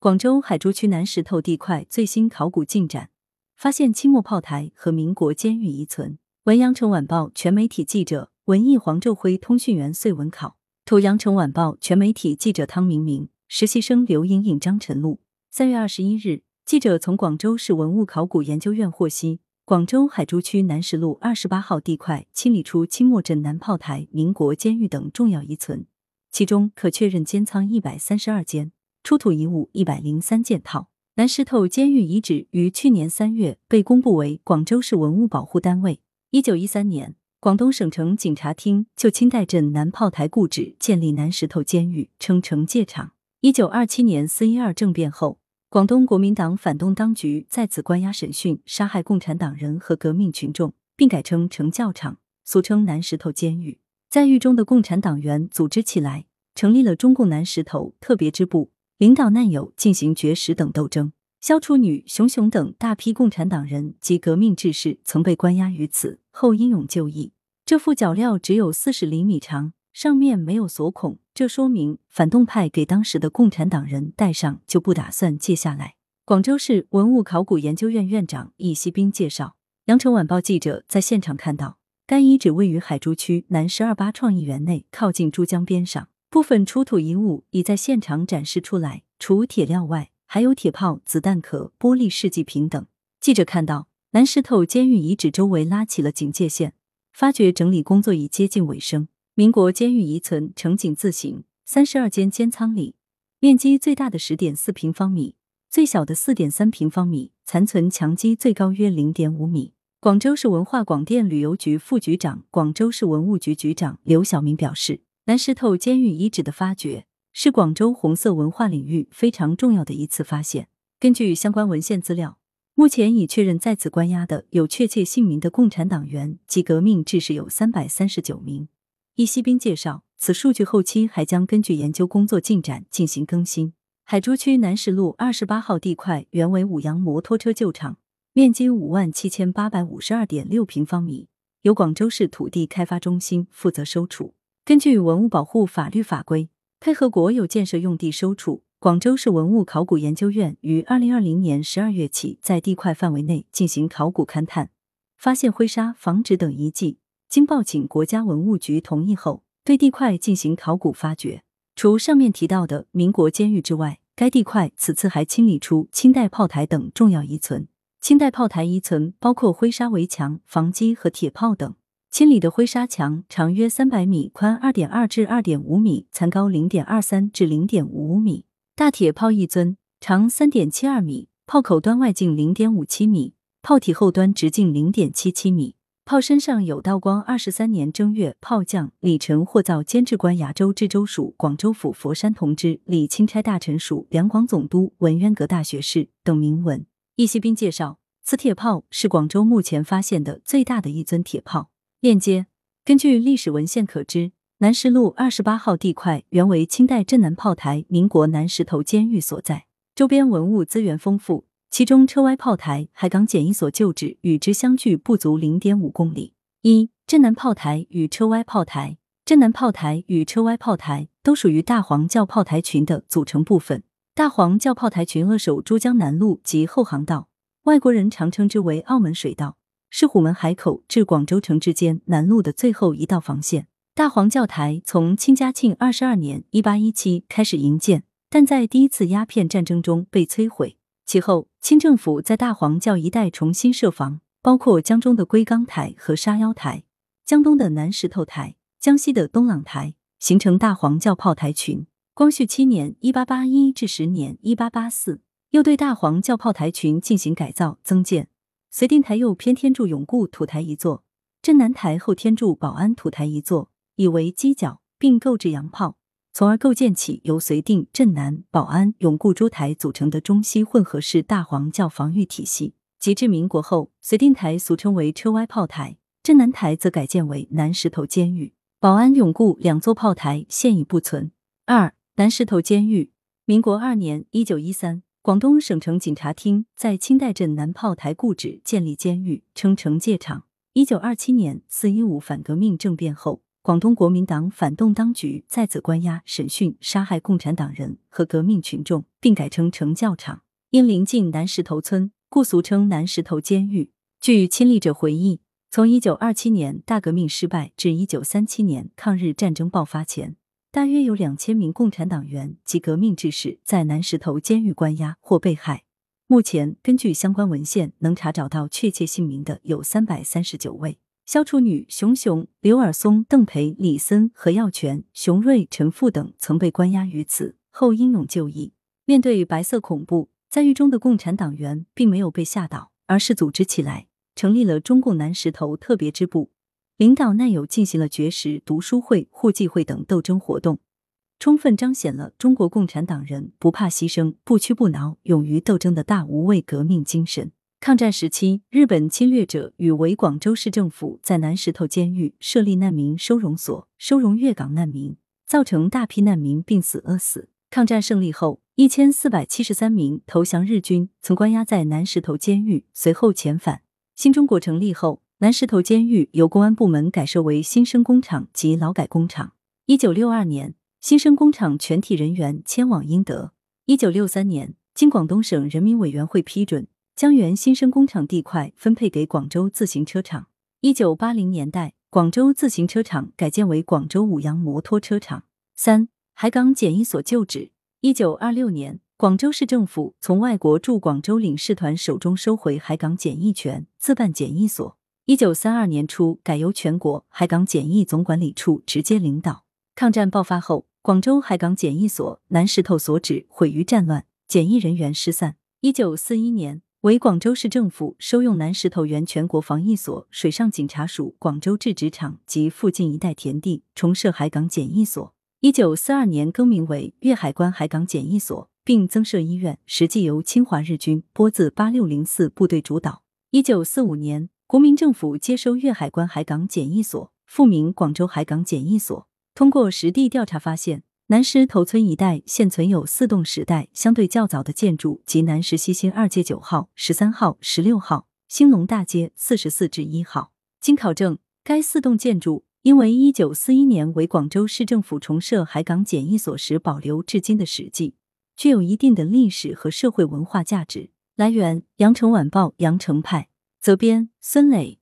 广州海珠区南石头地块最新考古进展，发现清末炮台和民国监狱遗存。文阳城晚报全媒体记者文艺黄昼辉通讯员穗文考图阳城晚报全媒体记者汤明明实习生刘莹莹张晨露。三月二十一日，记者从广州市文物考古研究院获悉，广州海珠区南石路二十八号地块清理出清末镇南炮台、民国监狱等重要遗存，其中可确认监仓一百三十二间。出土遗物一百零三件套。南石头监狱遗址于去年三月被公布为广州市文物保护单位。一九一三年，广东省城警察厅就清代镇南炮台故址建立南石头监狱，称惩戒场。一九二七年四一二政变后，广东国民党反动当局在此关押审讯杀害共产党人和革命群众，并改称惩教场，俗称南石头监狱。在狱中的共产党员组织起来，成立了中共南石头特别支部。领导难友，进行绝食等斗争，萧楚女、熊熊等大批共产党人及革命志士曾被关押于此，后英勇就义。这副脚镣只有四十厘米长，上面没有锁孔，这说明反动派给当时的共产党人戴上，就不打算借下来。广州市文物考古研究院院长易锡兵介绍，羊城晚报记者在现场看到，该遗址位于海珠区南十二八创意园内，靠近珠江边上。部分出土遗物已在现场展示出来，除铁料外，还有铁炮、子弹壳、玻璃试剂瓶等。记者看到南石头监狱遗址周围拉起了警戒线，发掘整理工作已接近尾声。民国监狱遗存呈井字形，三十二间监仓里，面积最大的十点四平方米，最小的四点三平方米，残存墙基最高约零点五米。广州市文化广电旅游局副局长、广州市文物局局长刘晓明表示。南石头监狱遗址的发掘是广州红色文化领域非常重要的一次发现。根据相关文献资料，目前已确认在此关押的有确切姓名的共产党员及革命志士有三百三十九名。易锡兵介绍，此数据后期还将根据研究工作进展进行更新。海珠区南石路二十八号地块原为五羊摩托车旧厂，面积五万七千八百五十二点六平方米，由广州市土地开发中心负责收储。根据文物保护法律法规，配合国有建设用地收储，广州市文物考古研究院于二零二零年十二月起，在地块范围内进行考古勘探，发现灰砂、房址等遗迹。经报请国家文物局同意后，对地块进行考古发掘。除上面提到的民国监狱之外，该地块此次还清理出清代炮台等重要遗存。清代炮台遗存包括灰砂围墙、房基和铁炮等。清理的灰砂墙长约三百米，宽二点二至二点五米，残高零点二三至零点五五米。大铁炮一尊，长三点七二米，炮口端外径零点五七米，炮体后端直径零点七七米。炮身上有“道光二十三年正月，炮将李成获造监制官崖州知州署广州府佛山同知，李钦差大臣署两广总督，文渊阁大学士”等铭文。易锡兵介绍，此铁炮是广州目前发现的最大的一尊铁炮。链接：根据历史文献可知，南石路二十八号地块原为清代镇南炮台、民国南石头监狱所在，周边文物资源丰富，其中车歪炮台、海港简一所旧址与之相距不足零点五公里。一、镇南炮台与车歪炮台，镇南炮台与车歪炮台都属于大黄教炮台群的组成部分。大黄教炮台群扼守珠江南路及后航道，外国人常称之为澳门水道。是虎门海口至广州城之间南路的最后一道防线。大黄教台从清嘉庆二十二年（一八一七）开始营建，但在第一次鸦片战争中被摧毁。其后，清政府在大黄教一带重新设防，包括江中的龟冈台和沙腰台，江东的南石头台，江西的东朗台，形成大黄教炮台群。光绪七年（一八八一至十年（一八八四），又对大黄教炮台群进行改造增建。绥定台右偏天柱永固土台一座，镇南台后天柱保安土台一座，以为犄角，并购置洋炮，从而构建起由绥定、镇南、保安、永固诸台组成的中西混合式大黄教防御体系。及至民国后，绥定台俗称为车歪炮台，镇南台则改建为南石头监狱，保安、永固两座炮台现已不存。二、南石头监狱，民国二年（一九一三）。广东省城警察厅在清代镇南炮台故址建立监狱，称惩戒场。一九二七年四一五反革命政变后，广东国民党反动当局再次关押、审讯、杀害共产党人和革命群众，并改称惩教场。因临近南石头村，故俗称南石头监狱。据亲历者回忆，从一九二七年大革命失败至一九三七年抗日战争爆发前，大约有两千名共产党员及革命志士在南石头监狱关押或被害。目前，根据相关文献，能查找到确切姓名的有三百三十九位。肖楚女、熊雄、刘尔松、邓培、李森、何耀全、熊瑞、陈富等曾被关押于此，后英勇就义。面对白色恐怖，在狱中的共产党员并没有被吓倒，而是组织起来，成立了中共南石头特别支部，领导难友进行了绝食、读书会、互济会等斗争活动，充分彰显了中国共产党人不怕牺牲、不屈不挠、勇于斗争的大无畏革命精神。抗战时期，日本侵略者与伪广州市政府在南石头监狱设立难民收容所，收容粤港难民，造成大批难民病死饿死。抗战胜利后，一千四百七十三名投降日军曾关押在南石头监狱，随后遣返。新中国成立后，南石头监狱由公安部门改设为新生工厂及劳改工厂。一九六二年，新生工厂全体人员迁往英德。一九六三年，经广东省人民委员会批准。将原新生工厂地块分配给广州自行车厂。一九八零年代，广州自行车厂改建为广州五羊摩托车厂。三、海港检疫所旧址。一九二六年，广州市政府从外国驻广州领事团手中收回海港检疫权，自办检疫所。一九三二年初，改由全国海港检疫总管理处直接领导。抗战爆发后，广州海港检疫所南石头所址毁于战乱，检疫人员失散。一九四一年。为广州市政府收用南石头原全国防疫所、水上警察署广州制纸厂及附近一带田地，重设海港检疫所。一九四二年更名为粤海关海港检疫所，并增设医院，实际由侵华日军拨自八六零四部队主导。一九四五年，国民政府接收粤海关海港检疫所，复名广州海港检疫所。通过实地调查发现。南石头村一带现存有四栋时代相对较早的建筑，即南石西新二街九号、十三号、十六号、兴隆大街四十四至一号。经考证，该四栋建筑因为一九四一年为广州市政府重设海港检疫所时保留至今的史迹，具有一定的历史和社会文化价值。来源：羊城晚报羊城派，责编：孙磊。